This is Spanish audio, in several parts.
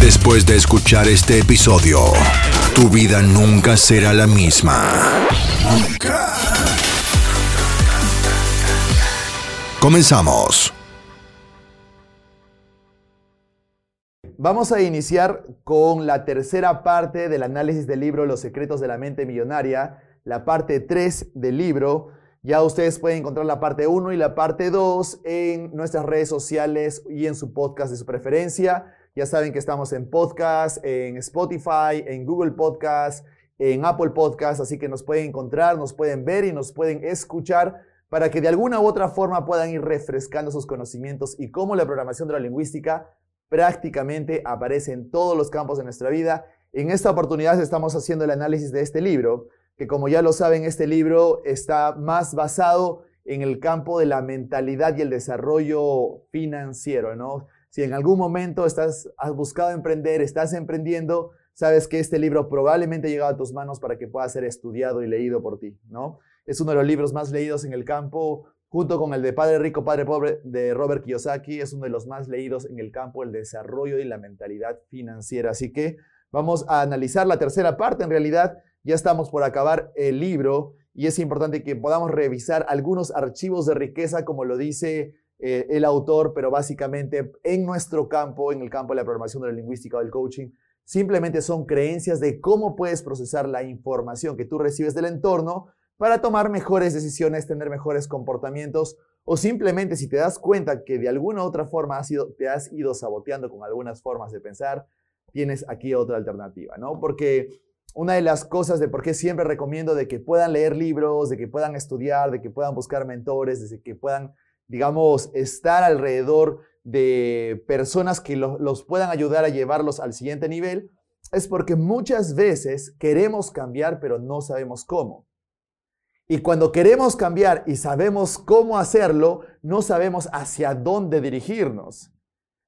Después de escuchar este episodio, tu vida nunca será la misma. Comenzamos. Vamos a iniciar con la tercera parte del análisis del libro Los secretos de la mente millonaria, la parte 3 del libro. Ya ustedes pueden encontrar la parte 1 y la parte 2 en nuestras redes sociales y en su podcast de su preferencia. Ya saben que estamos en podcast, en Spotify, en Google Podcast, en Apple Podcast, así que nos pueden encontrar, nos pueden ver y nos pueden escuchar para que de alguna u otra forma puedan ir refrescando sus conocimientos y cómo la programación de la lingüística prácticamente aparece en todos los campos de nuestra vida. En esta oportunidad estamos haciendo el análisis de este libro, que como ya lo saben, este libro está más basado en el campo de la mentalidad y el desarrollo financiero, ¿no? Si en algún momento estás, has buscado emprender, estás emprendiendo, sabes que este libro probablemente ha llegado a tus manos para que pueda ser estudiado y leído por ti, ¿no? Es uno de los libros más leídos en el campo junto con el de Padre Rico, Padre Pobre de Robert Kiyosaki, es uno de los más leídos en el campo del desarrollo y la mentalidad financiera. Así que vamos a analizar la tercera parte. En realidad, ya estamos por acabar el libro y es importante que podamos revisar algunos archivos de riqueza, como lo dice eh, el autor, pero básicamente en nuestro campo, en el campo de la programación de la lingüística o del coaching, simplemente son creencias de cómo puedes procesar la información que tú recibes del entorno para tomar mejores decisiones, tener mejores comportamientos o simplemente si te das cuenta que de alguna u otra forma has ido- te has ido saboteando con algunas formas de pensar, tienes aquí otra alternativa, ¿no? Porque una de las cosas de por qué siempre recomiendo de que puedan leer libros, de que puedan estudiar, de que puedan buscar mentores, de que puedan, digamos, estar alrededor de personas que lo- los puedan ayudar a llevarlos al siguiente nivel, es porque muchas veces queremos cambiar pero no sabemos cómo. Y cuando queremos cambiar y sabemos cómo hacerlo, no sabemos hacia dónde dirigirnos.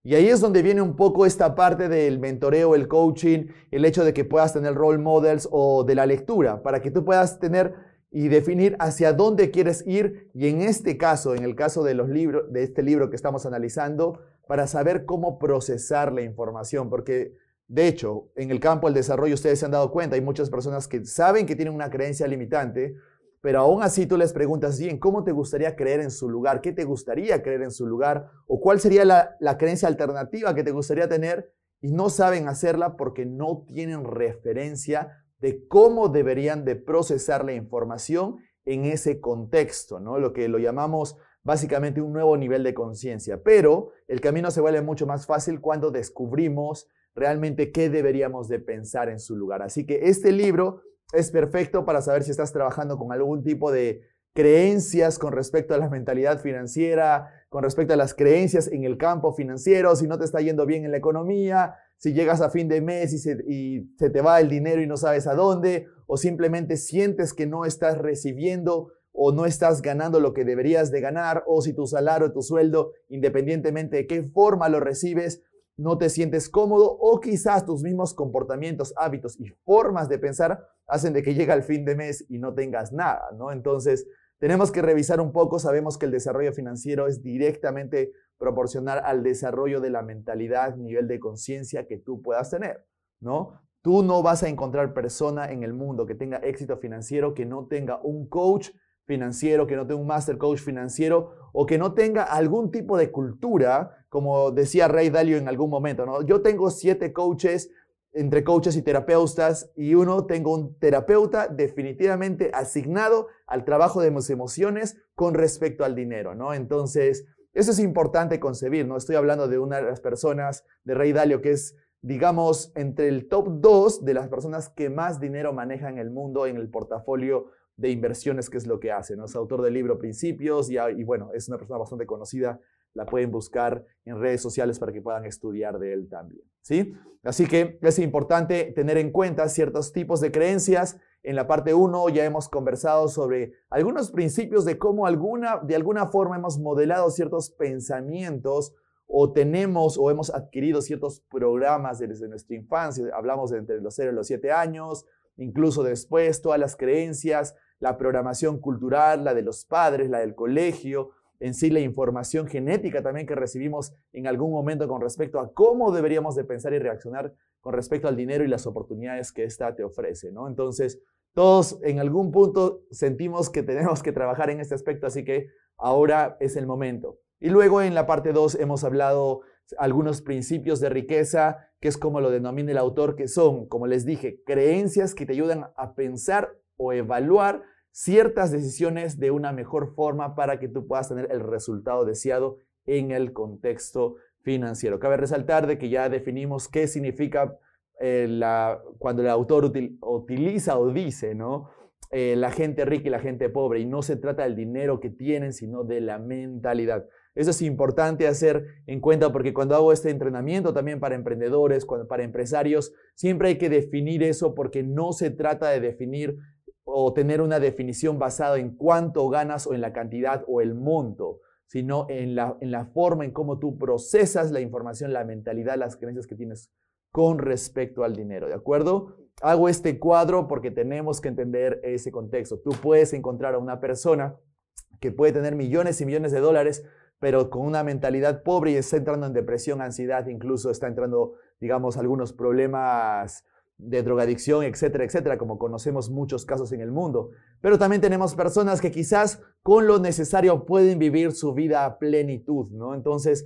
Y ahí es donde viene un poco esta parte del mentoreo, el coaching, el hecho de que puedas tener role models o de la lectura, para que tú puedas tener y definir hacia dónde quieres ir. Y en este caso, en el caso de los libros, de este libro que estamos analizando, para saber cómo procesar la información, porque de hecho, en el campo del desarrollo ustedes se han dado cuenta, hay muchas personas que saben que tienen una creencia limitante, pero aún así tú les preguntas, bien, ¿cómo te gustaría creer en su lugar? ¿Qué te gustaría creer en su lugar? ¿O cuál sería la, la creencia alternativa que te gustaría tener? Y no saben hacerla porque no tienen referencia de cómo deberían de procesar la información en ese contexto, ¿no? Lo que lo llamamos básicamente un nuevo nivel de conciencia. Pero el camino se vuelve mucho más fácil cuando descubrimos realmente qué deberíamos de pensar en su lugar. Así que este libro es perfecto para saber si estás trabajando con algún tipo de creencias con respecto a la mentalidad financiera, con respecto a las creencias en el campo financiero, si no te está yendo bien en la economía, si llegas a fin de mes y se, te va el dinero y no sabes a dónde, o simplemente sientes que no estás recibiendo o no estás ganando lo que deberías de ganar, o si tu salario, tu sueldo, independientemente de qué forma lo recibes, no te sientes cómodo o quizás tus mismos comportamientos, hábitos y formas de pensar hacen de que llegue el fin de mes y no tengas nada, ¿no? Entonces, tenemos que revisar un poco, sabemos que el desarrollo financiero es directamente proporcional al desarrollo de la mentalidad, nivel de conciencia que tú puedas tener, ¿no? Tú no vas a encontrar persona en el mundo que tenga éxito financiero que no tenga un coach financiero, que no tenga un master coach financiero o que no tenga algún tipo de cultura, como decía Ray Dalio en algún momento, ¿no? Yo tengo siete coaches, entre coaches y terapeutas, y uno tengo un terapeuta definitivamente asignado al trabajo de mis emociones con respecto al dinero, ¿no? Entonces, eso es importante concebir, ¿no? Estoy hablando de una de las personas de Ray Dalio que es, digamos, entre el top 2 de las personas que más dinero manejan en el mundo en el portafolio de inversiones, que es lo que hace, ¿no? Es autor del libro Principios y, y bueno, es una persona bastante conocida la pueden buscar en redes sociales para que puedan estudiar de él también. ¿sí? Así que es importante tener en cuenta ciertos tipos de creencias. En la parte 1 ya hemos conversado sobre algunos principios de cómo alguna, de alguna forma hemos modelado ciertos pensamientos o tenemos o hemos adquirido ciertos programas desde nuestra infancia. Hablamos de entre los 0 y los 7 años, incluso después, todas las creencias, la programación cultural, la de los padres, la del colegio, en sí la información genética también que recibimos en algún momento con respecto a cómo deberíamos de pensar y reaccionar con respecto al dinero y las oportunidades que ésta te ofrece, ¿no? Entonces, todos en algún punto sentimos que tenemos que trabajar en este aspecto, así que ahora es el momento. Y luego en la parte 2 hemos hablado algunos principios de riqueza, que es como lo denomina el autor, que son, como les dije, creencias que te ayudan a pensar o evaluar ciertas decisiones de una mejor forma para que tú puedas tener el resultado deseado en el contexto financiero. Cabe resaltar de que ya definimos qué significa eh, cuando el autor utiliza o dice, ¿no? Eh, la gente rica y la gente pobre, y no se trata del dinero que tienen, sino de la mentalidad. Eso es importante hacer en cuenta porque cuando hago este entrenamiento también para emprendedores, para empresarios, siempre hay que definir eso porque no se trata de definir o tener una definición basada en cuánto ganas o en la cantidad o el monto, sino en la, en la forma en cómo tú procesas la información, la mentalidad, las creencias que tienes con respecto al dinero, ¿de acuerdo? Hago este cuadro porque tenemos que entender ese contexto. Tú puedes encontrar a una persona que puede tener millones y millones de dólares, pero con una mentalidad pobre y está entrando en depresión, ansiedad, incluso está entrando, digamos, algunos problemas de drogadicción, etcétera, etcétera, como conocemos muchos casos en el mundo. Pero también tenemos personas que quizás con lo necesario pueden vivir su vida a plenitud, ¿no? Entonces,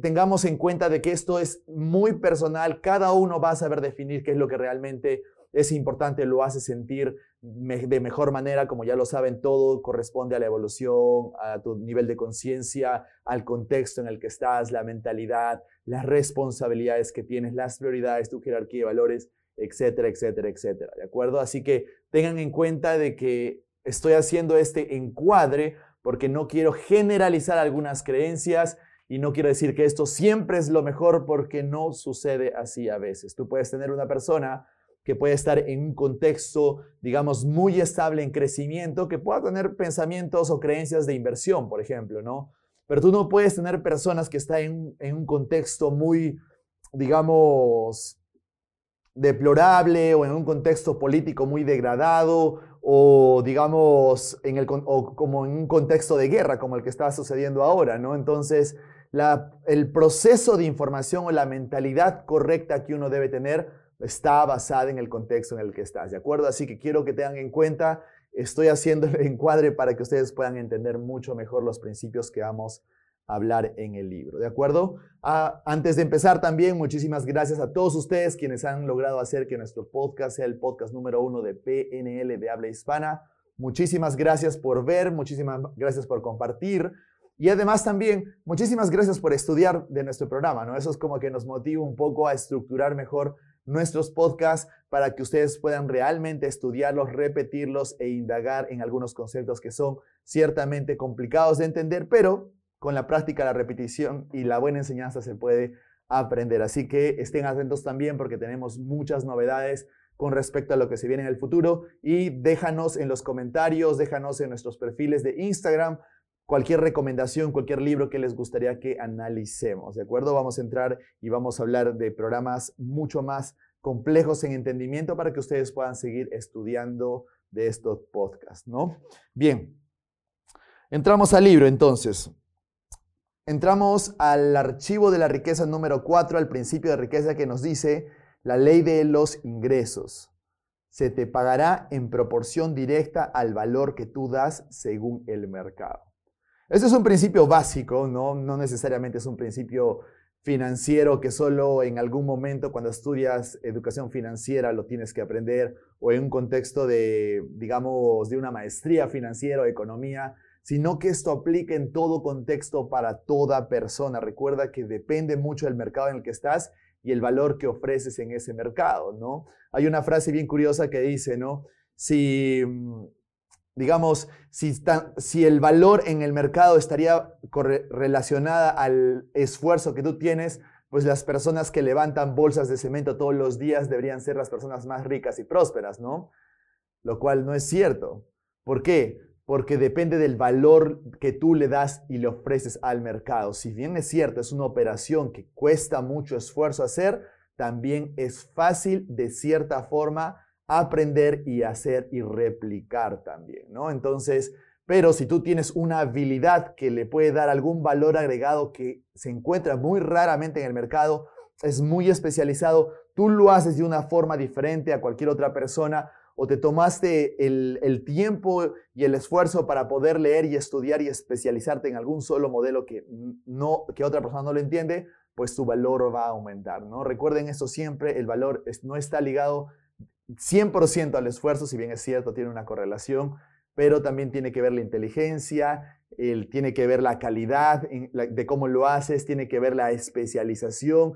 tengamos en cuenta de que esto es muy personal, cada uno va a saber definir qué es lo que realmente es importante, lo hace sentir de mejor manera, como ya lo saben, todo corresponde a la evolución, a tu nivel de conciencia, al contexto en el que estás, la mentalidad, las responsabilidades que tienes, las prioridades, tu jerarquía de valores etcétera, etcétera, etcétera. ¿De acuerdo? Así que tengan en cuenta de que estoy haciendo este encuadre porque no quiero generalizar algunas creencias y no quiero decir que esto siempre es lo mejor porque no sucede así a veces. Tú puedes tener una persona que puede estar en un contexto, digamos, muy estable en crecimiento, que pueda tener pensamientos o creencias de inversión, por ejemplo, ¿no? Pero tú no puedes tener personas que están en, en un contexto muy, digamos, deplorable o en un contexto político muy degradado o digamos en el, como en un contexto de guerra como el que está sucediendo ahora, ¿no? Entonces, el proceso de información o la mentalidad correcta que uno debe tener está basada en el contexto en el que estás, ¿de acuerdo? Así que quiero que tengan en cuenta, estoy haciendo el encuadre para que ustedes puedan entender mucho mejor los principios que vamos hablar en el libro, ¿de acuerdo? Ah, antes de empezar también, muchísimas gracias a todos ustedes quienes han logrado hacer que nuestro podcast sea el podcast número uno de PNL de habla hispana. Muchísimas gracias por ver, muchísimas gracias por compartir y además también muchísimas gracias por estudiar de nuestro programa, ¿no? Eso es como que nos motiva un poco a estructurar mejor nuestros podcasts para que ustedes puedan realmente estudiarlos, repetirlos e indagar en algunos conceptos que son ciertamente complicados de entender, pero con la práctica, la repetición y la buena enseñanza se puede aprender. Así que estén atentos también porque tenemos muchas novedades con respecto a lo que se viene en el futuro y déjanos en los comentarios, déjanos en nuestros perfiles de Instagram cualquier recomendación, cualquier libro que les gustaría que analicemos, ¿de acuerdo? Vamos a entrar y vamos a hablar de programas mucho más complejos en entendimiento para que ustedes puedan seguir estudiando de estos podcasts, ¿no? Bien, entramos al libro entonces. Entramos al archivo de la riqueza número 4, al principio de riqueza que nos dice la ley de los ingresos. Se te pagará en proporción directa al valor que tú das según el mercado. Este es un principio básico, ¿no? no necesariamente es un principio financiero que solo en algún momento cuando estudias educación financiera lo tienes que aprender o en un contexto de, digamos, de una maestría financiera o economía, sino que esto aplique en todo contexto para toda persona. Recuerda que depende mucho del mercado en el que estás y el valor que ofreces en ese mercado, ¿no? Hay una frase bien curiosa que dice, ¿no? Si, digamos, si, si el valor en el mercado estaría relacionada al esfuerzo que tú tienes, pues las personas que levantan bolsas de cemento todos los días deberían ser las personas más ricas y prósperas, ¿no? Lo cual no es cierto. ¿Por qué? Porque depende del valor que tú le das y le ofreces al mercado. Si bien es cierto, es una operación que cuesta mucho esfuerzo hacer, también es fácil de cierta forma aprender y hacer y replicar también, ¿no? Entonces, pero si tú tienes una habilidad que le puede dar algún valor agregado que se encuentra muy raramente en el mercado, es muy especializado, tú lo haces de una forma diferente a cualquier otra persona o te tomaste el, tiempo y el esfuerzo para poder leer y estudiar y especializarte en algún solo modelo que, no, que otra persona no lo entiende, pues tu valor va a aumentar, ¿no? Recuerden esto siempre, el valor no está ligado 100% al esfuerzo, si bien es cierto, tiene una correlación, pero también tiene que ver la inteligencia, tiene que ver la calidad de cómo lo haces, tiene que ver la especialización,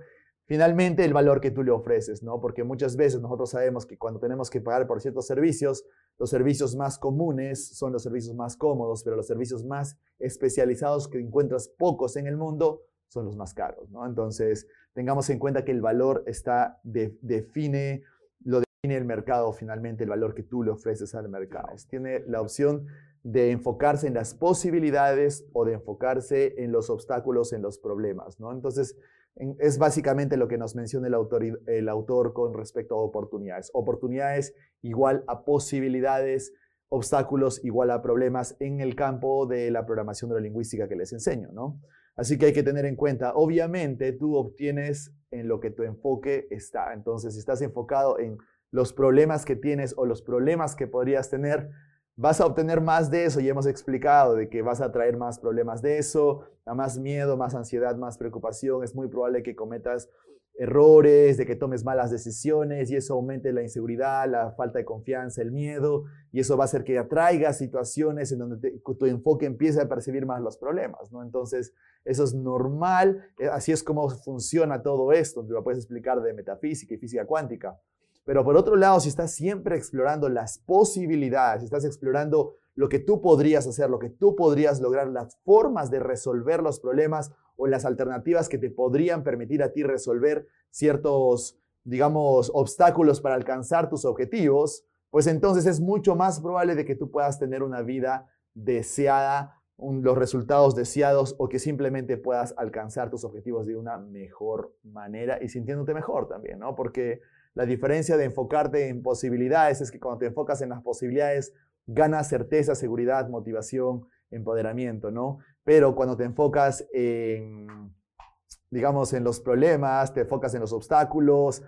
finalmente el valor que tú le ofreces, ¿no? Porque muchas veces nosotros sabemos que cuando tenemos que pagar por ciertos servicios, los servicios más comunes son los servicios más cómodos, pero los servicios más especializados que encuentras pocos en el mundo son los más caros, ¿no? Entonces, tengamos en cuenta que el valor está, define tiene el mercado finalmente el valor que tú le ofreces al mercado. Tiene la opción de enfocarse en las posibilidades o de enfocarse en los obstáculos, en los problemas. ¿no? Entonces, es básicamente lo que nos menciona el autor, el autor con respecto a oportunidades. Oportunidades igual a posibilidades, obstáculos igual a problemas en el campo de la programación neurolingüística que les enseño. ¿no? Así que hay que tener en cuenta, obviamente tú obtienes en lo que tu enfoque está. Entonces, si estás enfocado en los problemas que tienes o los problemas que podrías tener, vas a obtener más de eso y hemos explicado de que vas a traer más problemas de eso, más miedo, más ansiedad, más preocupación, es muy probable que cometas errores, de que tomes malas decisiones y eso aumente la inseguridad, la falta de confianza, el miedo y eso va a hacer que atraigas situaciones en donde tu enfoque empiece a percibir más los problemas, ¿no? Entonces, eso es normal, eh, así es como funciona todo esto, te lo puedes explicar de metafísica y física cuántica. Pero por otro lado, si estás siempre explorando las posibilidades, si estás explorando lo que tú podrías hacer, lo que tú podrías lograr, las formas de resolver los problemas o las alternativas que te podrían permitir a ti resolver ciertos, digamos, obstáculos para alcanzar tus objetivos, pues entonces es mucho más probable de que tú puedas tener una vida deseada, los resultados deseados o que simplemente puedas alcanzar tus objetivos de una mejor manera y sintiéndote mejor también, ¿no? Porque la diferencia de enfocarte en posibilidades es que cuando te enfocas en las posibilidades, ganas certeza, seguridad, motivación, empoderamiento, ¿no? Pero cuando te enfocas en, digamos, en los problemas, te enfocas en los obstáculos,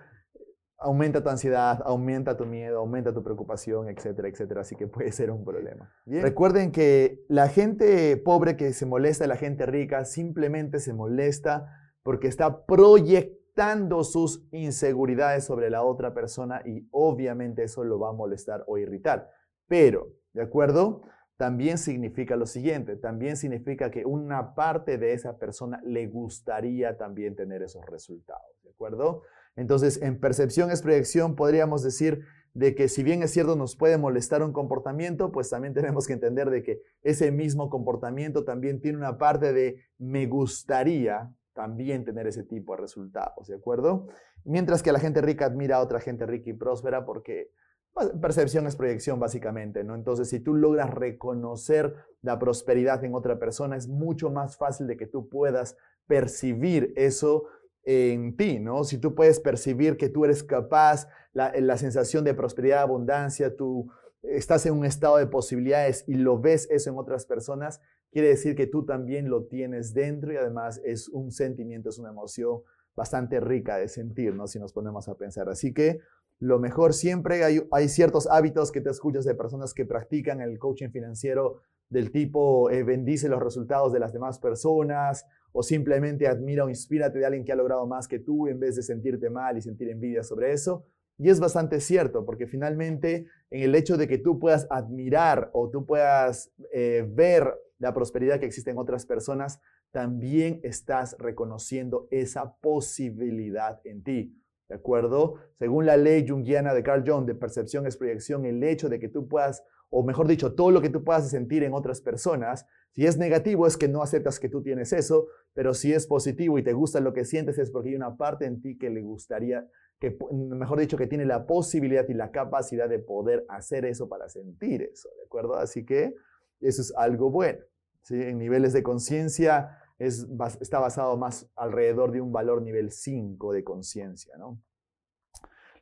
aumenta tu ansiedad, aumenta tu miedo, aumenta tu preocupación, etcétera, etcétera. Así que puede ser un problema. Recuerden que la gente pobre que se molesta, la gente rica, simplemente se molesta porque está proyectando dando sus inseguridades sobre la otra persona y obviamente eso lo va a molestar o irritar. Pero, ¿de acuerdo? También significa lo siguiente, también significa que una parte de esa persona le gustaría también tener esos resultados, ¿de acuerdo? Entonces, en percepción es proyección, podríamos decir de que si bien es cierto nos puede molestar un comportamiento, pues también tenemos que entender de que ese mismo comportamiento también tiene una parte de me gustaría también tener ese tipo de resultados, ¿de acuerdo? Mientras que la gente rica admira a otra gente rica y próspera porque pues, percepción es proyección básicamente, ¿no? Entonces, si tú logras reconocer la prosperidad en otra persona, es mucho más fácil de que tú puedas percibir eso en ti, ¿no? Si tú puedes percibir que tú eres capaz, la, la sensación de prosperidad, abundancia, tú estás en un estado de posibilidades y lo ves eso en otras personas, quiere decir que tú también lo tienes dentro y además es un sentimiento, es una emoción bastante rica de sentir, ¿no? Si nos ponemos a pensar. Así que lo mejor siempre hay, ciertos hábitos que te escuchas de personas que practican el coaching financiero del tipo eh, bendice los resultados de las demás personas o simplemente admira o inspírate de alguien que ha logrado más que tú en vez de sentirte mal y sentir envidia sobre eso. Y es bastante cierto, porque finalmente en el hecho de que tú puedas admirar o tú puedas eh, ver la prosperidad que existe en otras personas, también estás reconociendo esa posibilidad en ti. ¿De acuerdo? Según la ley junguiana de Carl Jung de percepción es proyección, el hecho de que tú puedas o mejor dicho, todo lo que tú puedas sentir en otras personas. Si es negativo es que no aceptas que tú tienes eso, pero si es positivo y te gusta lo que sientes es porque hay una parte en ti que le gustaría, que mejor dicho, que tiene la posibilidad y la capacidad de poder hacer eso para sentir eso, ¿de acuerdo? Así que eso es algo bueno. ¿sí? En niveles de conciencia está basado más alrededor de un valor nivel 5 de conciencia, ¿no?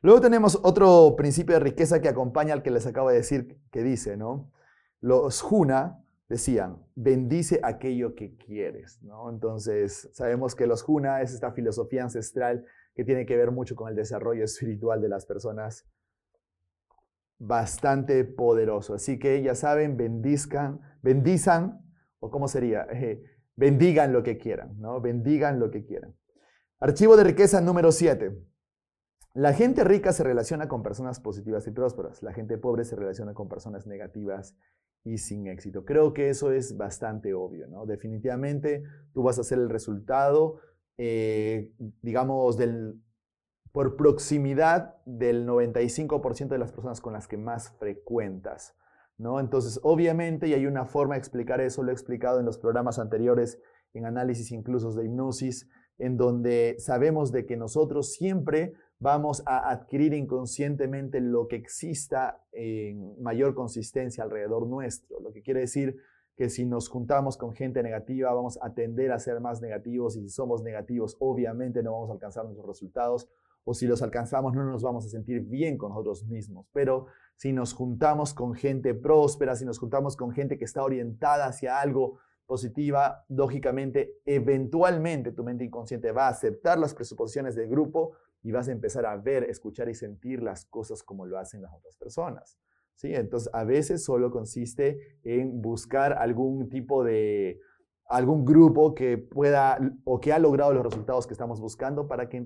Luego tenemos otro principio de riqueza que acompaña al que les acabo de decir, que dice, ¿no? Los Juna decían, bendice aquello que quieres, ¿no? Entonces, sabemos que los Juna es esta filosofía ancestral que tiene que ver mucho con el desarrollo espiritual de las personas, bastante poderoso. Así que ya saben, bendizcan, bendizan, o cómo sería, eh, bendigan lo que quieran, ¿no? Bendigan lo que quieran. Archivo de riqueza número 7. La gente rica se relaciona con personas positivas y prósperas. La gente pobre se relaciona con personas negativas y sin éxito. Creo que eso es bastante obvio, ¿no? Definitivamente tú vas a ser el resultado, eh, digamos, del, por proximidad del 95% de las personas con las que más frecuentas, ¿no? Entonces, obviamente, y hay una forma de explicar eso, lo he explicado en los programas anteriores, en análisis incluso de hipnosis, en donde sabemos de que nosotros siempre vamos a adquirir inconscientemente lo que exista en mayor consistencia alrededor nuestro. Lo que quiere decir que si nos juntamos con gente negativa, vamos a tender a ser más negativos y si somos negativos, obviamente no vamos a alcanzar nuestros resultados o si los alcanzamos no nos vamos a sentir bien con nosotros mismos. Pero si nos juntamos con gente próspera, si nos juntamos con gente que está orientada hacia algo positiva, lógicamente, eventualmente tu mente inconsciente va a aceptar las presuposiciones del grupo y vas a empezar a ver, escuchar y sentir las cosas como lo hacen las otras personas. ¿sí? Entonces, a veces solo consiste en buscar algún tipo de, algún grupo que pueda o que ha logrado los resultados que estamos buscando para que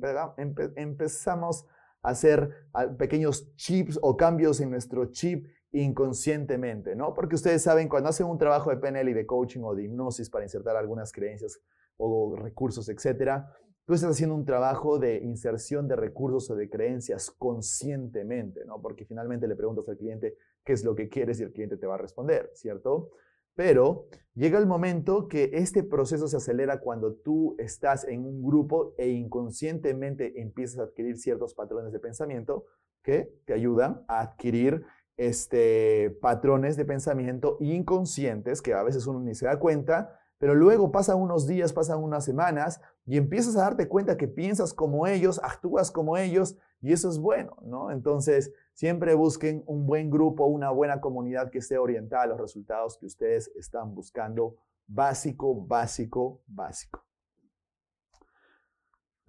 empezamos a hacer pequeños chips o cambios en nuestro chip inconscientemente, ¿no? Porque ustedes saben, cuando hacen un trabajo de PNL y de coaching o de hipnosis para insertar algunas creencias o recursos, etcétera, Tú estás haciendo un trabajo de inserción de recursos o de creencias conscientemente, ¿no? Porque finalmente le preguntas al cliente qué es lo que quieres y el cliente te va a responder, ¿cierto? Pero llega el momento que este proceso se acelera cuando tú estás en un grupo e inconscientemente empiezas a adquirir ciertos patrones de pensamiento que te ayudan a adquirir este, patrones de pensamiento inconscientes que a veces uno ni se da cuenta, pero luego pasan unos días, pasan unas semanas y empiezas a darte cuenta que piensas como ellos, actúas como ellos y eso es bueno, ¿no? Entonces, siempre busquen un buen grupo, una buena comunidad que esté orientada a los resultados que ustedes están buscando. Básico, básico, básico.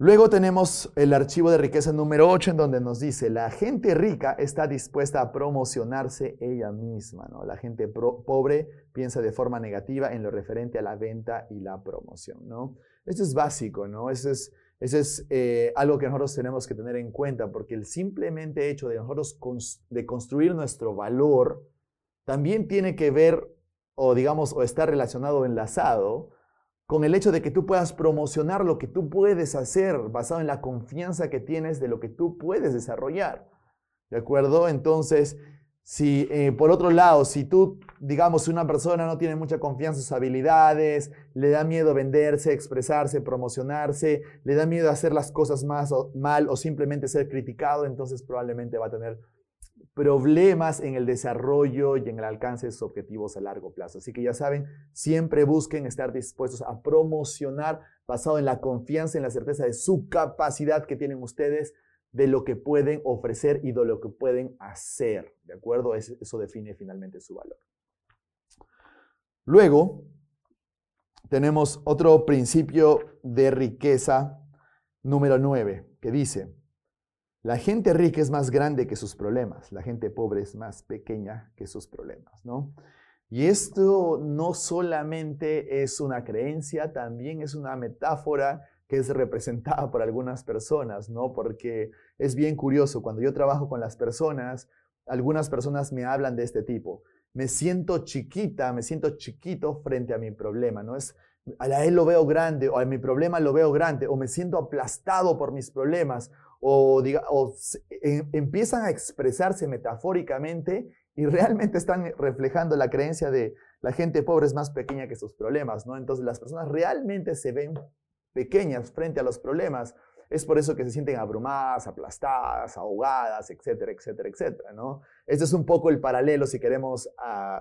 Luego tenemos el archivo de riqueza número 8 en donde nos dice, la gente rica está dispuesta a promocionarse ella misma, ¿no? La gente pobre piensa de forma negativa en lo referente a la venta y la promoción, ¿no? Esto es básico, ¿no? Eso es, es eh, algo que nosotros tenemos que tener en cuenta porque el simplemente hecho de nosotros de construir nuestro valor también tiene que ver o digamos o está relacionado o enlazado con el hecho de que tú puedas promocionar lo que tú puedes hacer basado en la confianza que tienes de lo que tú puedes desarrollar. ¿De acuerdo? Entonces, si eh, por otro lado, si tú, digamos, una persona no tiene mucha confianza en sus habilidades, le da miedo venderse, expresarse, promocionarse, le da miedo hacer las cosas más mal o simplemente ser criticado, entonces probablemente va a tener problemas en el desarrollo y en el alcance de sus objetivos a largo plazo. Así que ya saben, siempre busquen estar dispuestos a promocionar basado en la confianza, en la certeza de su capacidad que tienen ustedes, de lo que pueden ofrecer y de lo que pueden hacer. ¿De acuerdo? Eso define finalmente su valor. Luego, tenemos otro principio de riqueza número 9, que dice, la gente rica es más grande que sus problemas, la gente pobre es más pequeña que sus problemas, ¿no? Y esto no solamente es una creencia, también es una metáfora que es representada por algunas personas, ¿no? Porque es bien curioso, cuando yo trabajo con las personas, algunas personas me hablan de este tipo. Me siento chiquita, me siento chiquito frente a mi problema, ¿no? Es, a él lo veo grande, o a mi problema lo veo grande, o me siento aplastado por mis problemas, o, diga, o em, empiezan a expresarse metafóricamente y realmente están reflejando la creencia de la gente pobre es más pequeña que sus problemas, ¿no? Entonces las personas realmente se ven pequeñas frente a los problemas. Es por eso que se sienten abrumadas, aplastadas, ahogadas, etcétera, etcétera, etcétera, ¿no? Este es un poco el paralelo si queremos,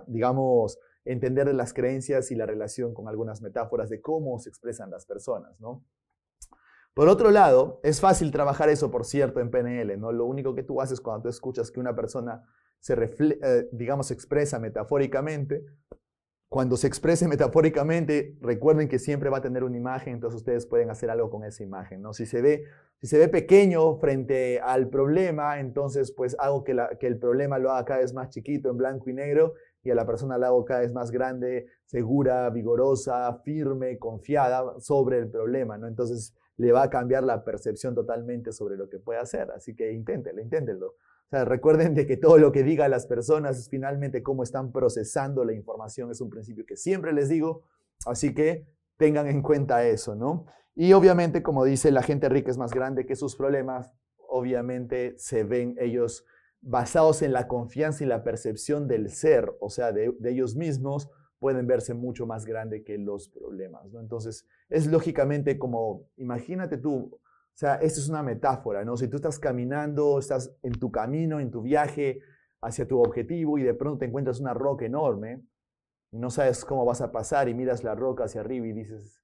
digamos, entender las creencias y la relación con algunas metáforas de cómo se expresan las personas, ¿no? Por otro lado, es fácil trabajar eso, por cierto, en PNL, ¿no? Lo único que tú haces cuando tú escuchas que una persona se, eh, digamos, expresa metafóricamente, cuando se exprese metafóricamente, recuerden que siempre va a tener una imagen, entonces ustedes pueden hacer algo con esa imagen, ¿no? Si se ve, si se ve pequeño frente al problema, entonces pues hago que, el problema lo haga cada vez más chiquito, en blanco y negro, y a la persona la hago cada vez más grande, segura, vigorosa, firme, confiada sobre el problema, ¿no? Entonces le va a cambiar la percepción totalmente sobre lo que puede hacer, así que inténtenlo, inténtenlo. O sea, recuerden de que todo lo que diga las personas es finalmente cómo están procesando la información. Es un principio que siempre les digo, así que tengan en cuenta eso, ¿no? Y obviamente, como dice, la gente rica es más grande que sus problemas. Obviamente se ven ellos basados en la confianza y la percepción del ser, o sea, de, ellos mismos, pueden verse mucho más grande que los problemas. Entonces, es lógicamente como, imagínate tú, sea, esto es una metáfora, ¿no? Si tú estás caminando, estás en tu camino, en tu viaje hacia tu objetivo y de pronto te encuentras una roca enorme y no sabes cómo vas a pasar y miras la roca hacia arriba y dices,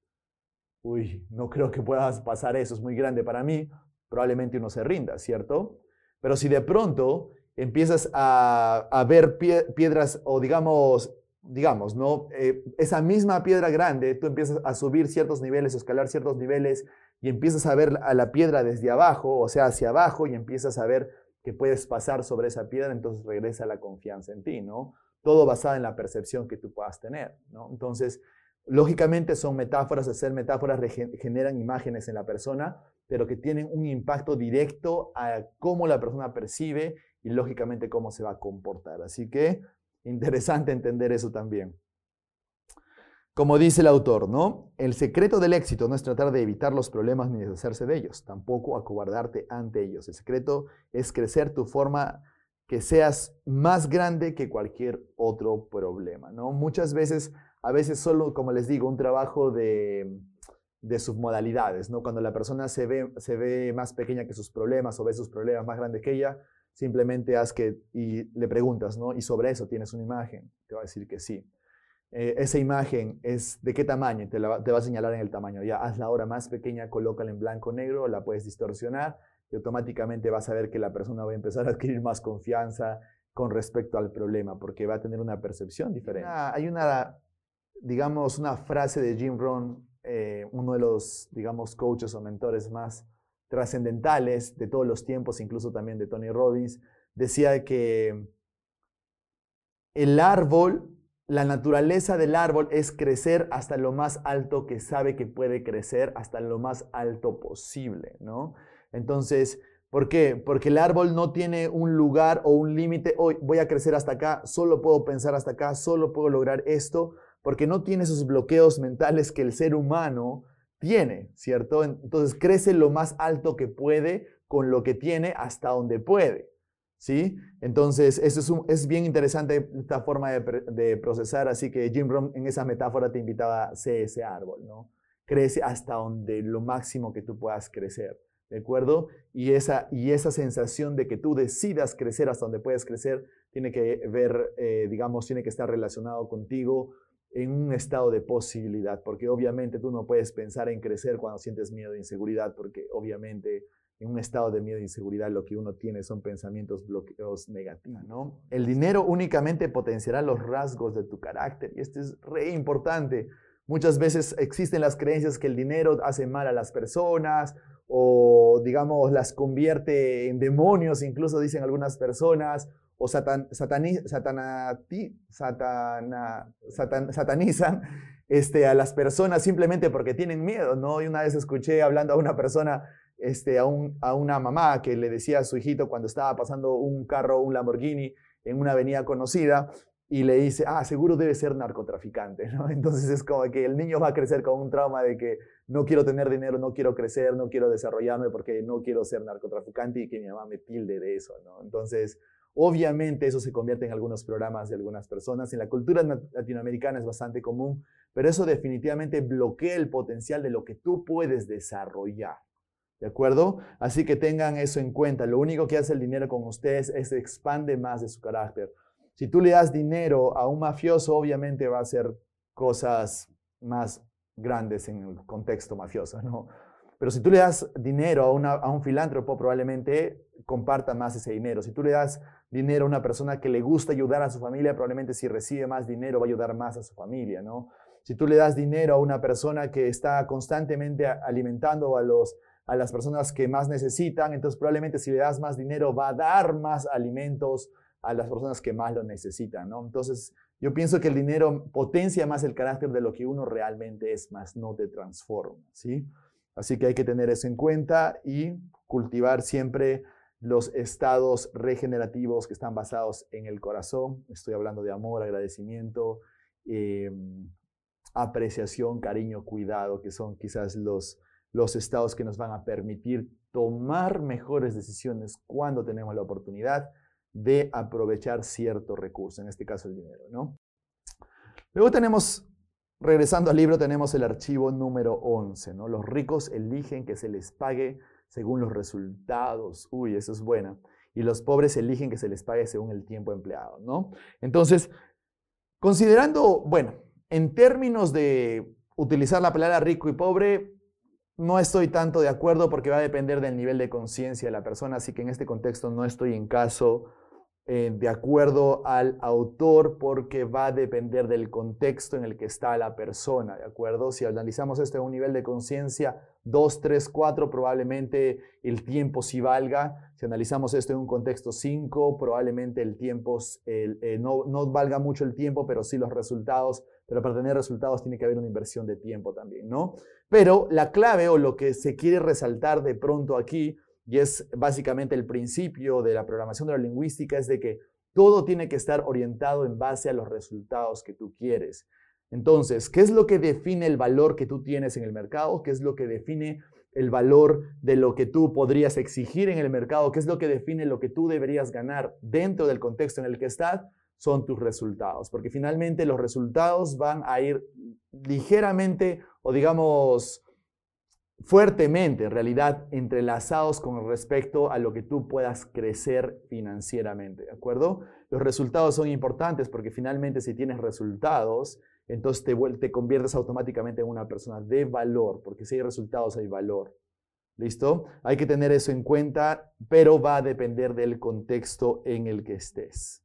uy, no creo que puedas pasar eso, es muy grande para mí, probablemente uno se rinda, ¿cierto? Pero si de pronto empiezas a, ver piedras o digamos, digamos, ¿no? Eh, esa misma piedra grande, tú empiezas a subir ciertos niveles, a escalar ciertos niveles y empiezas a ver a la piedra desde abajo, o sea, hacia abajo, y empiezas a ver que puedes pasar sobre esa piedra, entonces regresa la confianza en ti, ¿no? Todo basado en la percepción que tú puedas tener, ¿no? Entonces, lógicamente son metáforas, hacer metáforas generan imágenes en la persona, pero que tienen un impacto directo a cómo la persona percibe y lógicamente cómo se va a comportar. Así que interesante entender eso también. Como dice el autor, ¿no? El secreto del éxito no es tratar de evitar los problemas ni deshacerse de ellos, tampoco acobardarte ante ellos. El secreto es crecer tu forma que seas más grande que cualquier otro problema, ¿no? Muchas veces, a veces solo, como les digo, un trabajo de, de submodalidades, ¿no? Cuando la persona se ve, se ve más pequeña que sus problemas o ve sus problemas más grandes que ella, simplemente haz que, y le preguntas, ¿no? Y sobre eso tienes una imagen, te va a decir que sí. Eh, esa imagen es de qué tamaño, te, va a señalar en el tamaño. Ya hazla ahora más pequeña, colócala en blanco o negro, la puedes distorsionar y automáticamente vas a ver que la persona va a empezar a adquirir más confianza con respecto al problema, porque va a tener una percepción diferente. hay una, digamos, una frase de Jim Rohn, eh, uno de los, digamos, coaches o mentores más trascendentales de todos los tiempos, incluso también de Tony Robbins, decía que el árbol la naturaleza del árbol es crecer hasta lo más alto que sabe que puede crecer, hasta lo más alto posible, ¿no? Entonces, ¿por qué? Porque el árbol no tiene un lugar o un límite, hoy voy a crecer hasta acá, solo puedo pensar hasta acá, solo puedo lograr esto, porque no tiene esos bloqueos mentales que el ser humano tiene, ¿cierto? Entonces crece lo más alto que puede con lo que tiene hasta donde puede. ¿sí? Entonces, eso es, es bien interesante esta forma de, procesar, así que Jim Rohn en esa metáfora te invitaba a ser ese árbol, ¿no? Crece hasta donde lo máximo que tú puedas crecer, ¿de acuerdo? Y esa, y esa sensación de que tú decidas crecer hasta donde puedes crecer tiene que ver, eh, digamos, tiene que estar relacionado contigo en un estado de posibilidad, porque obviamente tú no puedes pensar en crecer cuando sientes miedo e inseguridad, porque obviamente en un estado de miedo e inseguridad lo que uno tiene son pensamientos bloqueos negativos, ¿no? El dinero únicamente potenciará los rasgos de tu carácter y esto es re importante. Muchas veces existen las creencias que el dinero hace mal a las personas o digamos las convierte en demonios, incluso dicen algunas personas, o satan, satana, satanizan este, a las personas simplemente porque tienen miedo, ¿no? Y una vez escuché hablando a una persona este, a, a una mamá que le decía a su hijito cuando estaba pasando un carro, un Lamborghini, en una avenida conocida, y le dice, ah, seguro debe ser narcotraficante, ¿no? Entonces es como que el niño va a crecer con un trauma de que no quiero tener dinero, no quiero crecer, no quiero desarrollarme porque no quiero ser narcotraficante y que mi mamá me tilde de eso, ¿no? Entonces, Obviamente eso se convierte en algunos programas de algunas personas. En la cultura latinoamericana es bastante común, pero eso definitivamente bloquea el potencial de lo que tú puedes desarrollar. ¿De acuerdo? Así que tengan eso en cuenta. Lo único que hace el dinero con ustedes es expande más de su carácter. Si tú le das dinero a un mafioso, obviamente va a hacer cosas más grandes en el contexto mafioso, ¿no? Pero si tú le das dinero a, un filántropo, probablemente comparta más ese dinero. Si tú le das dinero a una persona que le gusta ayudar a su familia, probablemente si recibe más dinero va a ayudar más a su familia, ¿no? Si tú le das dinero a una persona que está constantemente alimentando a, los, a las personas que más necesitan, entonces probablemente si le das más dinero va a dar más alimentos a las personas que más lo necesitan, ¿no? Entonces, yo pienso que el dinero potencia más el carácter de lo que uno realmente es, más no te transforma, ¿sí? Así que hay que tener eso en cuenta y cultivar siempre los estados regenerativos que están basados en el corazón. Estoy hablando de amor, agradecimiento, em, apreciación, cariño, cuidado, que son quizás los, los estados que nos van a permitir tomar mejores decisiones cuando tenemos la oportunidad de aprovechar cierto recurso, en este caso el dinero. ¿no? Luego tenemos, regresando al libro, tenemos el archivo número 11. ¿no? Los ricos eligen que se les pague según los resultados. Uy, eso es buena. Y los pobres eligen que se les pague según el tiempo empleado. ¿no? Entonces, considerando, bueno, en términos de utilizar la palabra rico y pobre, no estoy tanto de acuerdo porque va a depender del nivel de conciencia de la persona, así que en este contexto no estoy en caso eh, de acuerdo al autor porque va a depender del contexto en el que está la persona, ¿de acuerdo? Si analizamos esto en un nivel de conciencia 2, 3, 4, probablemente el tiempo sí valga. Si analizamos esto en un contexto 5, probablemente el tiempo eh, no, no valga mucho el tiempo, pero sí los resultados. Pero para tener resultados tiene que haber una inversión de tiempo también, ¿no? Pero la clave o lo que se quiere resaltar de pronto aquí y es básicamente el principio de la programación de la lingüística, es de que todo tiene que estar orientado en base a los resultados que tú quieres. Entonces, ¿qué es lo que define el valor que tú tienes en el mercado? ¿Qué es lo que define el valor de lo que tú podrías exigir en el mercado? ¿Qué es lo que define lo que tú deberías ganar dentro del contexto en el que estás? Son tus resultados, porque finalmente los resultados van a ir ligeramente o digamos fuertemente, en realidad, entrelazados con respecto a lo que tú puedas crecer financieramente, ¿de acuerdo? Los resultados son importantes porque finalmente si tienes resultados, entonces te, te conviertes automáticamente en una persona de valor, porque si hay resultados hay valor. ¿Listo? Hay que tener eso en cuenta, pero va a depender del contexto en el que estés.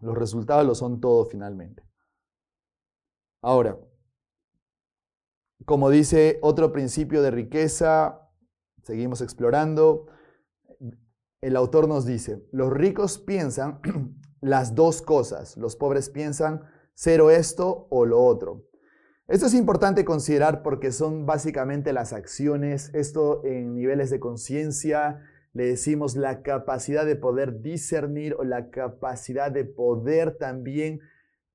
Los resultados lo son todo finalmente. Ahora, como dice otro principio de riqueza, seguimos explorando, el autor nos dice, los ricos piensan las dos cosas, los pobres piensan cero esto o lo otro. Esto es importante considerar porque son básicamente las acciones, esto en niveles de conciencia, le decimos la capacidad de poder discernir o la capacidad de poder también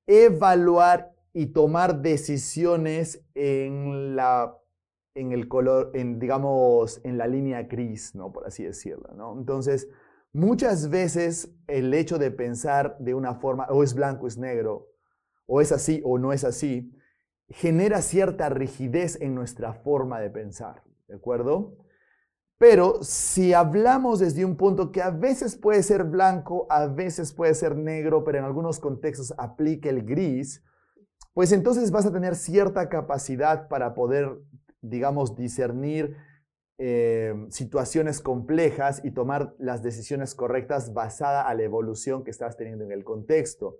evaluar y tomar decisiones en la en el color, en, digamos, en la línea gris, ¿no? Por así decirlo, ¿no? Entonces, muchas veces el hecho de pensar de una forma, o es blanco, es negro, o es así o no es así, genera cierta rigidez en nuestra forma de pensar, ¿de acuerdo? Pero si hablamos desde un punto que a veces puede ser blanco, a veces puede ser negro, pero en algunos contextos aplica el gris, pues entonces vas a tener cierta capacidad para poder, digamos, discernir eh, situaciones complejas y tomar las decisiones correctas basada a la evolución que estás teniendo en el contexto.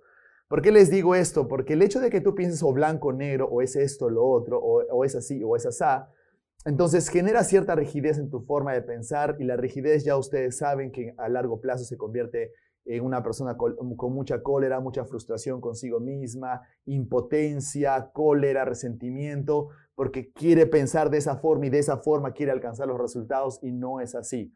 ¿Por qué les digo esto? Porque el hecho de que tú pienses o blanco, negro, o es esto, lo otro, o, o es así, o es asá, entonces genera cierta rigidez en tu forma de pensar y la rigidez ya ustedes saben que a largo plazo se convierte en una persona con, mucha cólera, mucha frustración consigo misma, impotencia, cólera, resentimiento, porque quiere pensar de esa forma y de esa forma quiere alcanzar los resultados y no es así.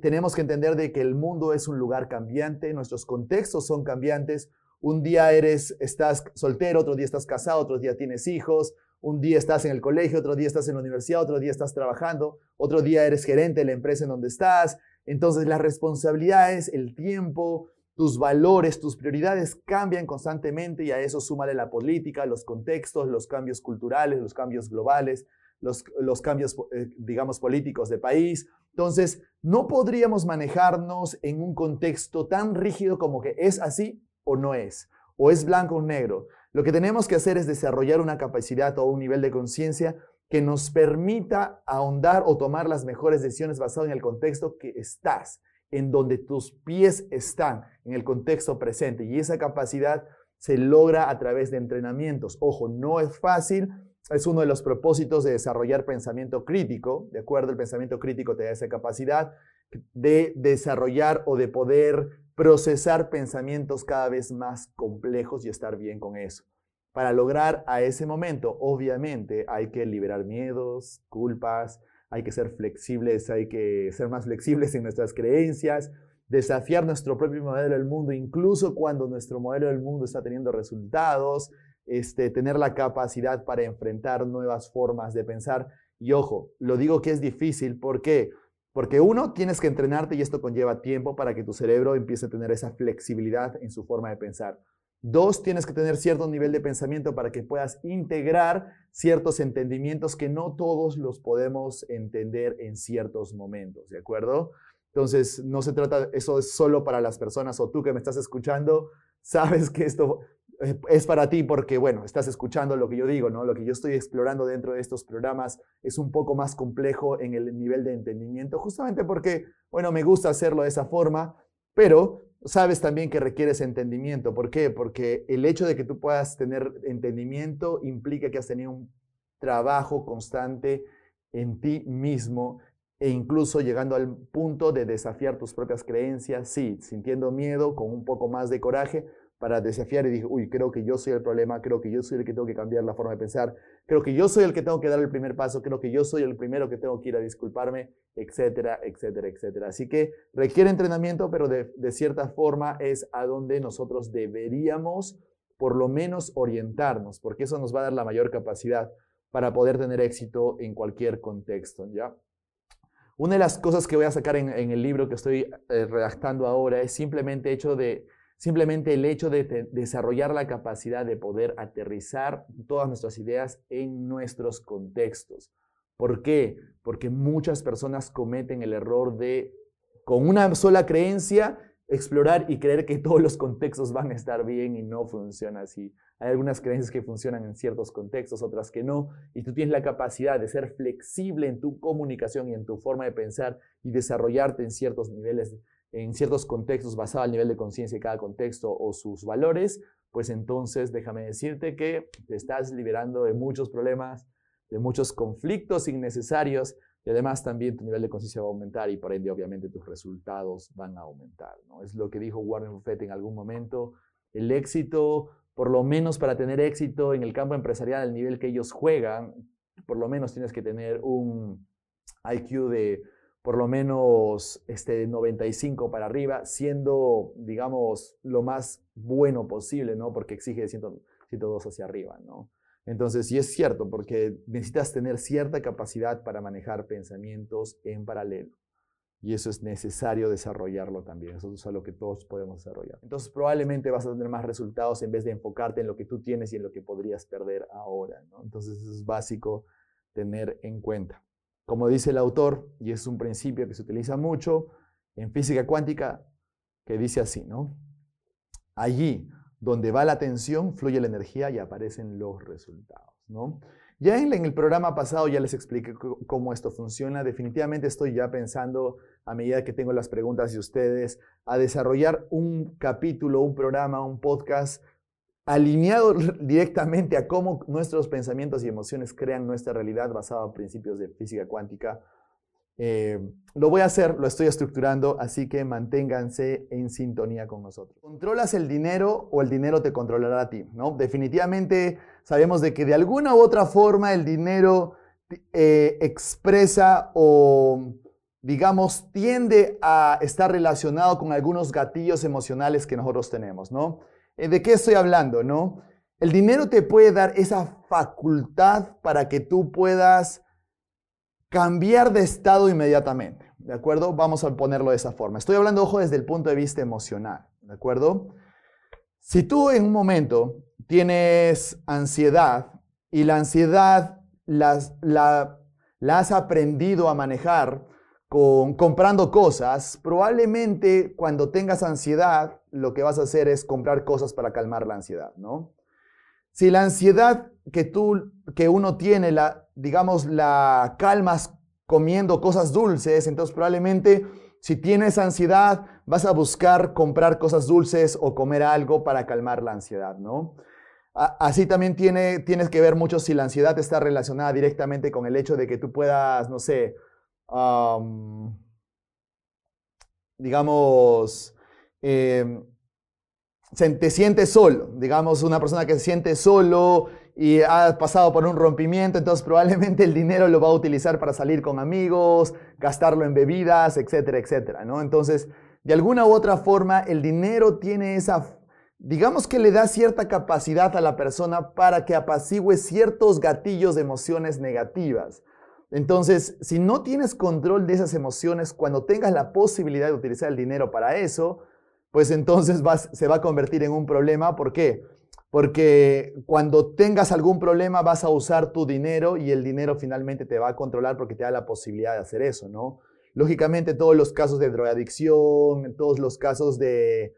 tenemos que entender de que el mundo es un lugar cambiante, nuestros contextos son cambiantes. Un día eres, estás soltero, otro día estás casado, otro día tienes hijos, un día estás en el colegio, otro día estás en la universidad, otro día estás trabajando, otro día eres gerente de la empresa en donde estás, Entonces las responsabilidades, el tiempo, tus valores, tus prioridades cambian constantemente y a eso súmale la política, los contextos, los cambios culturales, los cambios globales, los, cambios, eh, digamos, políticos de país. Entonces, no podríamos manejarnos en un contexto tan rígido como que es así o no es, o es blanco o negro. Lo que tenemos que hacer es desarrollar una capacidad o un nivel de conciencia que nos permita ahondar o tomar las mejores decisiones basadas en el contexto que estás, en donde tus pies están, en el contexto presente. Y esa capacidad se logra a través de entrenamientos. Ojo, no es fácil, es uno de los propósitos de desarrollar pensamiento crítico, ¿de acuerdo? El pensamiento crítico te da esa capacidad de desarrollar o de poder procesar pensamientos cada vez más complejos y estar bien con eso. Para lograr a ese momento, obviamente, hay que liberar miedos, culpas, hay que ser flexibles, hay que ser más flexibles en nuestras creencias, desafiar nuestro propio modelo del mundo, incluso cuando nuestro modelo del mundo está teniendo resultados, este, tener la capacidad para enfrentar nuevas formas de pensar. Y ojo, lo digo que es difícil, ¿por qué? Porque uno, tienes que entrenarte y esto conlleva tiempo para que tu cerebro empiece a tener esa flexibilidad en su forma de pensar. Dos, tienes que tener cierto nivel de pensamiento para que puedas integrar ciertos entendimientos que no todos los podemos entender en ciertos momentos, ¿de acuerdo? Entonces, no se trata, eso es solo para las personas o tú que me estás escuchando, sabes que esto eh, es para ti porque, bueno, estás escuchando lo que yo digo, ¿no? Lo que yo estoy explorando dentro de estos programas es un poco más complejo en el nivel de entendimiento, justamente porque, bueno, me gusta hacerlo de esa forma, pero sabes también que requieres entendimiento. ¿Por qué? Porque el hecho de que tú puedas tener entendimiento implica que has tenido un trabajo constante en ti mismo e incluso llegando al punto de desafiar tus propias creencias, sí, sintiendo miedo, con un poco más de coraje, para desafiar y dije, uy, creo que yo soy el problema, creo que yo soy el que tengo que cambiar la forma de pensar, creo que yo soy el que tengo que dar el primer paso, creo que yo soy el primero que tengo que ir a disculparme, etcétera, etcétera, etcétera. Así que requiere entrenamiento, pero de, cierta forma es a donde nosotros deberíamos por lo menos orientarnos, porque eso nos va a dar la mayor capacidad para poder tener éxito en cualquier contexto, ¿ya? Una de las cosas que voy a sacar en, en el libro que estoy eh, redactando ahora es simplemente hecho de Simplemente el hecho de desarrollar la capacidad de poder aterrizar todas nuestras ideas en nuestros contextos. ¿Por qué? Porque muchas personas cometen el error de, con una sola creencia, explorar y creer que todos los contextos van a estar bien y no funciona así. Hay algunas creencias que funcionan en ciertos contextos, otras que no, y tú tienes la capacidad de ser flexible en tu comunicación y en tu forma de pensar y desarrollarte en ciertos niveles en ciertos contextos basado al nivel de conciencia de cada contexto o sus valores, pues entonces déjame decirte que te estás liberando de muchos problemas, de muchos conflictos innecesarios y además también tu nivel de conciencia va a aumentar y por ende obviamente tus resultados van a aumentar. ¿no? Es lo que dijo Warren Buffett en algún momento. El éxito, por lo menos para tener éxito en el campo empresarial al nivel que ellos juegan, por lo menos tienes que tener un IQ de por lo menos este 95 para arriba, siendo, digamos, lo más bueno posible, ¿no? Porque exige 102 hacia arriba, ¿no? Entonces, sí es cierto, porque necesitas tener cierta capacidad para manejar pensamientos en paralelo. Y eso es necesario desarrollarlo también. Eso es algo que todos podemos desarrollar. Entonces, probablemente vas a tener más resultados en vez de enfocarte en lo que tú tienes y en lo que podrías perder ahora. ¿no? Entonces, eso es básico tener en cuenta. Como dice el autor, y es un principio que se utiliza mucho en física cuántica, que dice así, ¿no? Allí donde va la atención, fluye la energía y aparecen los resultados, ¿no? Ya en, el programa pasado ya les expliqué cómo esto funciona. Definitivamente estoy ya pensando, a medida que tengo las preguntas de ustedes, a desarrollar un capítulo, un programa, un podcast alineado directamente a cómo nuestros pensamientos y emociones crean nuestra realidad basada en principios de física cuántica. Eh, lo voy a hacer, lo estoy estructurando, así que manténganse en sintonía con nosotros. ¿Controlas el dinero o el dinero te controlará a ti? ¿no? Definitivamente sabemos de que de alguna u otra forma el dinero eh, expresa o digamos tiende a estar relacionado con algunos gatillos emocionales que nosotros tenemos, ¿no? Eh, ¿De qué estoy hablando, no? El dinero te puede dar esa facultad para que tú puedas cambiar de estado inmediatamente. ¿de acuerdo? Vamos a ponerlo de esa forma. Estoy hablando, ojo, desde el punto de vista emocional, ¿de acuerdo? Si tú en un momento tienes ansiedad y la ansiedad la has aprendido a manejar comprando cosas, probablemente cuando tengas ansiedad, lo que vas a hacer es comprar cosas para calmar la ansiedad, ¿no? Si la ansiedad que tú, que uno tiene, la, digamos, la calmas comiendo cosas dulces, entonces probablemente si tienes ansiedad, vas a buscar comprar cosas dulces o comer algo para calmar la ansiedad, ¿no? Así también tiene, tienes que ver mucho si la ansiedad está relacionada directamente con el hecho de que tú puedas, no sé, digamos, em, te sientes solo, digamos, una persona que se siente solo y ha pasado por un rompimiento, entonces probablemente el dinero lo va a utilizar para salir con amigos, gastarlo en bebidas, etcétera, etcétera, ¿no? Entonces, de alguna u otra forma, el dinero tiene esa digamos que le da cierta capacidad a la persona para que apacigüe ciertos gatillos de emociones negativas. Entonces, si no tienes control de esas emociones, cuando tengas la posibilidad de utilizar el dinero para eso, pues entonces se va a convertir en un problema. ¿Por qué? Porque cuando tengas algún problema vas a usar tu dinero y el dinero finalmente te va a controlar porque te da la posibilidad de hacer eso, ¿no? Lógicamente todos los casos de drogadicción, todos los casos de,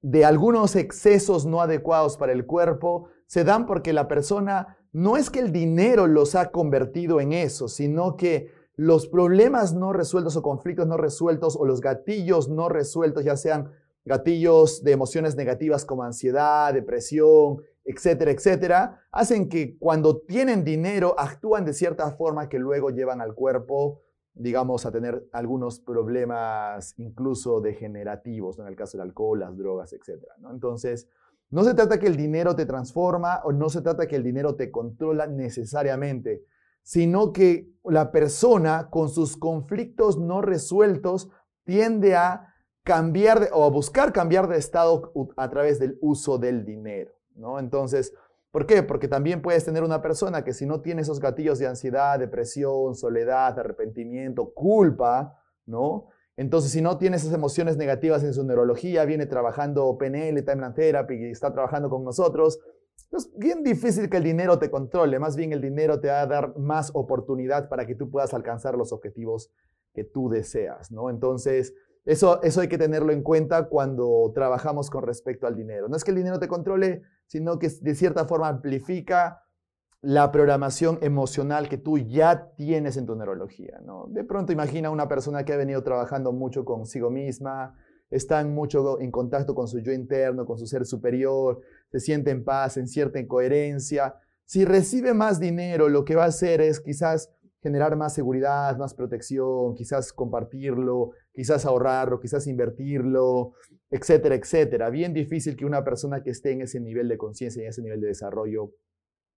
de algunos excesos no adecuados para el cuerpo se dan porque la persona no es que el dinero los ha convertido en eso, sino que los problemas no resueltos o conflictos no resueltos o los gatillos no resueltos, ya sean gatillos de emociones negativas como ansiedad, depresión, etcétera, etcétera, hacen que cuando tienen dinero actúan de cierta forma que luego llevan al cuerpo digamos, a tener algunos problemas incluso degenerativos, en el caso del alcohol, las drogas, etc. ¿no? Entonces, no se trata que el dinero te transforma o no se trata que el dinero te controla necesariamente, sino que la persona con sus conflictos no resueltos tiende a cambiar o a buscar cambiar de estado a través del uso del dinero, ¿no? Entonces, ¿Por qué? Porque también puedes tener una persona que si no tiene esos gatillos de ansiedad, depresión, soledad, arrepentimiento, culpa, ¿no? Entonces, si no tiene esas emociones negativas en su neurología, viene trabajando PNL, Timeline Therapy, y está trabajando con nosotros, es bien difícil que el dinero te controle, más bien el dinero te va a dar más oportunidad para que tú puedas alcanzar los objetivos que tú deseas, ¿no? Entonces, eso, eso hay que tenerlo en cuenta cuando trabajamos con respecto al dinero. No es que el dinero te controle, sino que de cierta forma amplifica la programación emocional que tú ya tienes en tu neurología. ¿no? De pronto imagina una persona que ha venido trabajando mucho consigo misma, está mucho en contacto con su yo interno, con su ser superior, se siente en paz, en cierta incoherencia. Si recibe más dinero, lo que va a hacer es quizás generar más seguridad, más protección, quizás compartirlo, quizás ahorrarlo, quizás invertirlo, etcétera, etcétera. Bien difícil que una persona que esté en ese nivel de conciencia en ese nivel de desarrollo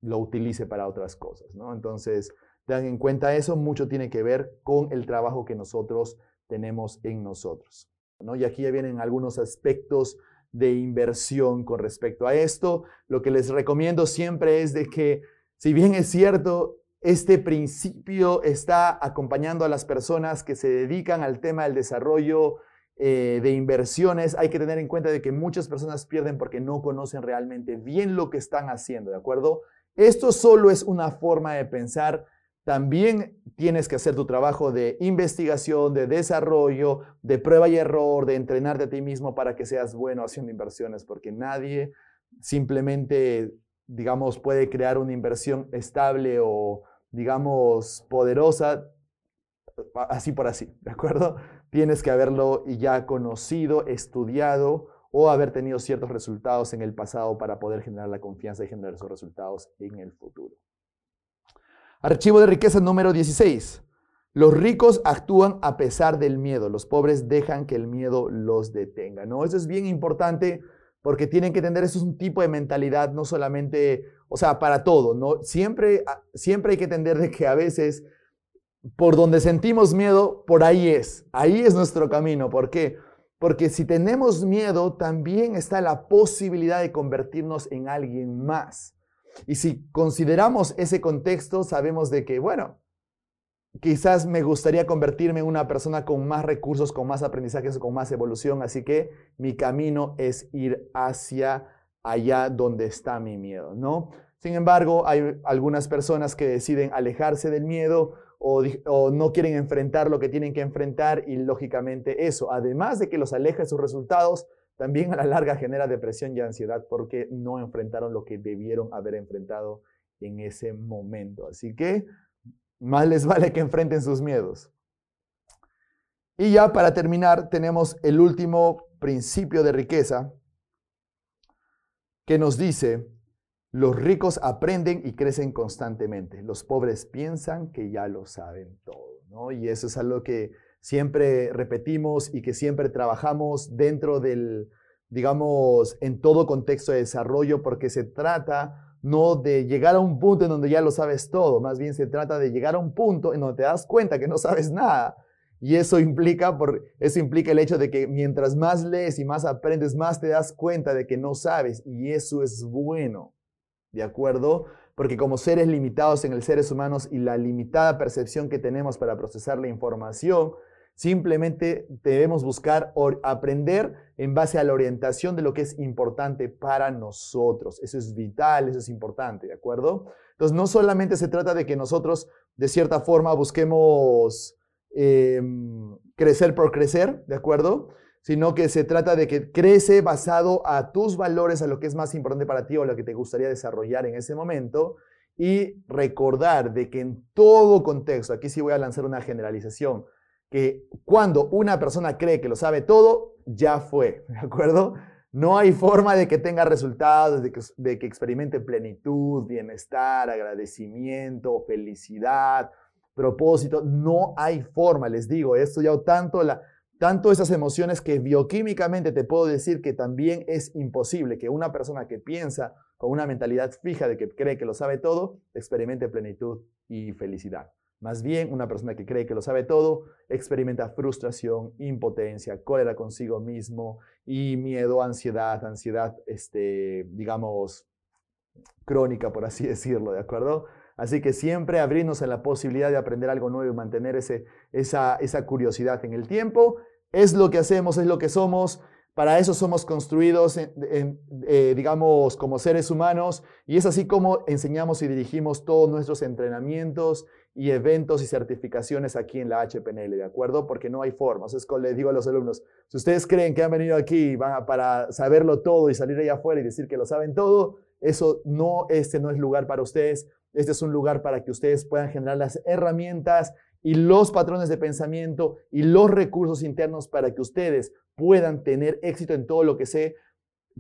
lo utilice para otras cosas, ¿no? Entonces, tengan en cuenta eso, mucho tiene que ver con el trabajo que nosotros tenemos en nosotros, ¿no? Y aquí ya vienen algunos aspectos de inversión con respecto a esto. Lo que les recomiendo siempre es de que, si bien es cierto, este principio está acompañando a las personas que se dedican al tema del desarrollo eh, de inversiones. Hay que tener en cuenta de que muchas personas pierden porque no conocen realmente bien lo que están haciendo, ¿de acuerdo? Esto solo es una forma de pensar. También tienes que hacer tu trabajo de investigación, de desarrollo, de prueba y error, de entrenarte a ti mismo para que seas bueno haciendo inversiones, porque nadie simplemente, digamos, puede crear una inversión estable o digamos, poderosa, así por así, ¿de acuerdo? Tienes que haberlo ya conocido, estudiado o haber tenido ciertos resultados en el pasado para poder generar la confianza y generar esos resultados en el futuro. Archivo de riqueza número 16. Los ricos actúan a pesar del miedo, los pobres dejan que el miedo los detenga. ¿no? Eso es bien importante porque tienen que entender, eso es un tipo de mentalidad, no solamente, o sea, para todo, ¿no? Siempre, ah, siempre hay que entender de que a veces, por donde sentimos miedo, por ahí es, ahí es nuestro camino. ¿Por qué? Porque si tenemos miedo, también está la posibilidad de convertirnos en alguien más. Y si consideramos ese contexto, sabemos de que, bueno, quizás me gustaría convertirme en una persona con más recursos, con más aprendizajes, con más evolución, así que mi camino es ir hacia allá donde está mi miedo, ¿no? Sin embargo, hay algunas personas que deciden alejarse del miedo o, no quieren enfrentar lo que tienen que enfrentar y lógicamente eso, además de que los aleja de sus resultados, también a la larga genera depresión y ansiedad porque no enfrentaron lo que debieron haber enfrentado en ese momento. Así que más les vale que enfrenten sus miedos. Y ya para terminar, tenemos el último principio de riqueza que nos dice, los ricos aprenden y crecen constantemente. Los pobres piensan que ya lo saben todo. ¿no? Y eso es algo que siempre repetimos y que siempre trabajamos dentro del, digamos, en todo contexto de desarrollo, porque se trata no de llegar a un punto en donde ya lo sabes todo, más bien se trata de llegar a un punto en donde te das cuenta que no sabes nada. Y eso implica, por, eso implica el hecho de que mientras más lees y más aprendes, más te das cuenta de que no sabes. Y eso es bueno, ¿de acuerdo? Porque como seres limitados en el seres humanos y la limitada percepción que tenemos para procesar la información, Simplemente debemos buscar aprender en base a la orientación de lo que es importante para nosotros. Eso es vital, eso es importante, ¿de acuerdo? Entonces, no solamente se trata de que nosotros, de cierta forma, busquemos em, crecer por crecer, ¿de acuerdo? Sino que se trata de que crece basado a tus valores, a lo que es más importante para ti o lo que te gustaría desarrollar en ese momento. Y recordar de que en todo contexto, aquí sí voy a lanzar una generalización, que cuando una persona cree que lo sabe todo, ya fue, ¿de acuerdo? No hay forma de que tenga resultados, de que, experimente plenitud, bienestar, agradecimiento, felicidad, propósito. No hay forma, les digo, he estudiado tanto, la, tanto esas emociones que bioquímicamente te puedo decir que también es imposible que una persona que piensa con una mentalidad fija de que cree que lo sabe todo, experimente plenitud y felicidad. Más bien, una persona que cree que lo sabe todo experimenta frustración, impotencia, cólera consigo mismo y miedo, ansiedad, ansiedad, este, digamos, crónica, por así decirlo, ¿de acuerdo? Así que siempre abrirnos a la posibilidad de aprender algo nuevo y mantener ese, esa, esa curiosidad en el tiempo. Es lo que hacemos, es lo que somos. Para eso somos construidos, eh, digamos, como seres humanos, y es así como enseñamos y dirigimos todos nuestros entrenamientos y eventos y certificaciones aquí en la HPNL, ¿de acuerdo? Porque no hay forma. Es como les digo a los alumnos, si ustedes creen que han venido aquí para saberlo todo y salir allá afuera y decir que lo saben todo, eso no, este no es lugar para ustedes. Este es un lugar para que ustedes puedan generar las herramientas y los patrones de pensamiento y los recursos internos para que ustedes puedan tener éxito en todo lo que se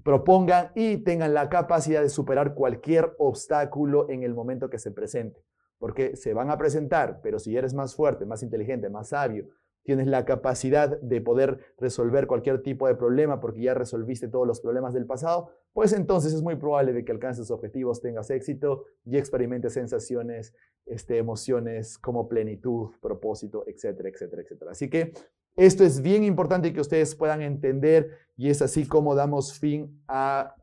propongan y tengan la capacidad de superar cualquier obstáculo en el momento que se presente. Porque se van a presentar, pero si eres más fuerte, más inteligente, más sabio, tienes la capacidad de poder resolver cualquier tipo de problema porque ya resolviste todos los problemas del pasado, pues entonces es muy probable de que alcances objetivos, tengas éxito y experimentes sensaciones, este, emociones como plenitud, propósito, etcétera, etcétera, etcétera. Así que esto es bien importante que ustedes puedan entender y es así como damos fin a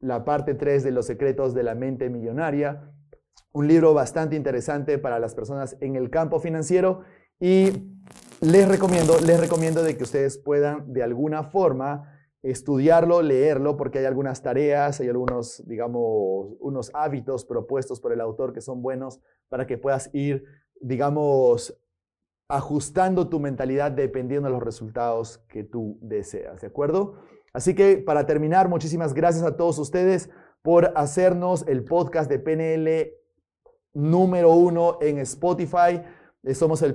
la parte 3 de los secretos de la mente millonaria, un libro bastante interesante para las personas en el campo financiero y les recomiendo, les recomiendo de que ustedes puedan de alguna forma estudiarlo, leerlo, porque hay algunas tareas, hay algunos, digamos, unos hábitos propuestos por el autor que son buenos para que puedas ir, digamos, ajustando tu mentalidad dependiendo de los resultados que tú deseas, ¿de acuerdo? Así que para terminar, muchísimas gracias a todos ustedes por hacernos el podcast de PNL número uno en Spotify. Eh, somos el,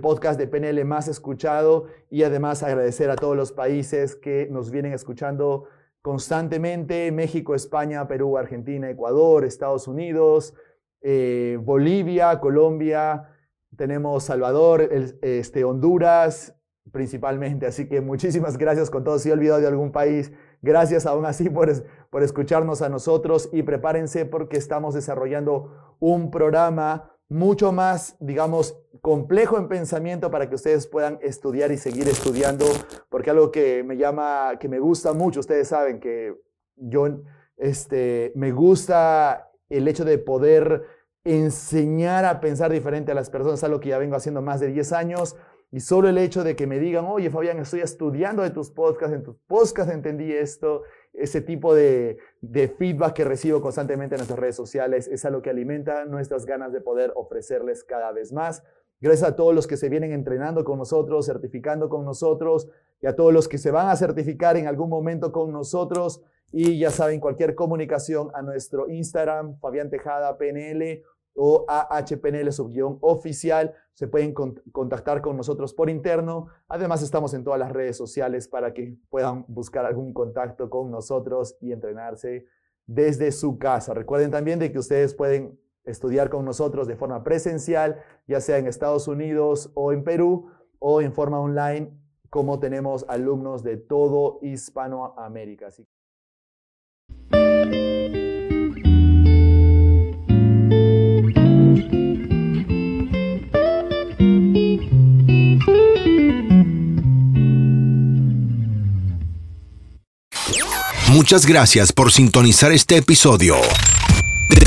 podcast de PNL más escuchado y además agradecer a todos los países que nos vienen escuchando constantemente, México, España, Perú, Argentina, Ecuador, Estados Unidos, eh, Bolivia, Colombia, tenemos Salvador, este, Honduras principalmente, así que muchísimas gracias con todos. Si he olvidado de algún país, gracias aún así por, por escucharnos a nosotros y prepárense porque estamos desarrollando un programa mucho más, digamos, complejo en pensamiento para que ustedes puedan estudiar y seguir estudiando, porque algo que me llama, que me gusta mucho, ustedes saben que yo, este, me gusta el hecho de poder enseñar a pensar diferente a las personas, algo que ya vengo haciendo más de 10 años. Y solo el hecho de que me digan, oye Fabián, estoy estudiando de tus podcasts, en tus podcasts entendí esto, ese tipo de, de, feedback que recibo constantemente en nuestras redes sociales es algo que alimenta nuestras ganas de poder ofrecerles cada vez más. Gracias a todos los que se vienen entrenando con nosotros, certificando con nosotros y a todos los que se van a certificar en algún momento con nosotros. Y ya saben, cualquier comunicación a nuestro Instagram, Fabián Tejada PNL o AHPNL subguión oficial. Se pueden contactar con nosotros por interno. Además, estamos en todas las redes sociales para que puedan buscar algún contacto con nosotros y entrenarse desde su casa. Recuerden también de que ustedes pueden estudiar con nosotros de forma presencial, ya sea en Estados Unidos o en Perú, o en forma online, como tenemos alumnos de todo Hispanoamérica. Muchas gracias por sintonizar este episodio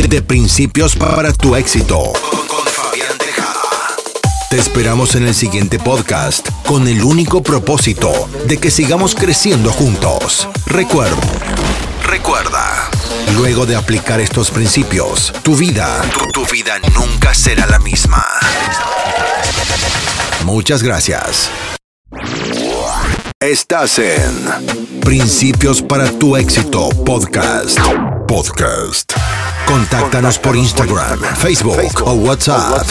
de, Principios para tu éxito con Fabián Tejada. Te esperamos en el siguiente podcast con el único propósito de que sigamos creciendo juntos. Recuerda, recuerda, luego de aplicar estos principios, tu vida, tu vida nunca será la misma. Muchas gracias. Estás en Principios para tu éxito podcast. Podcast. Contáctanos por Instagram, Facebook o WhatsApp.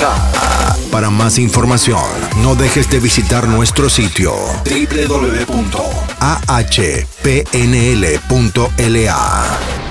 Para más información, no dejes de visitar nuestro sitio www.ahpnl.la.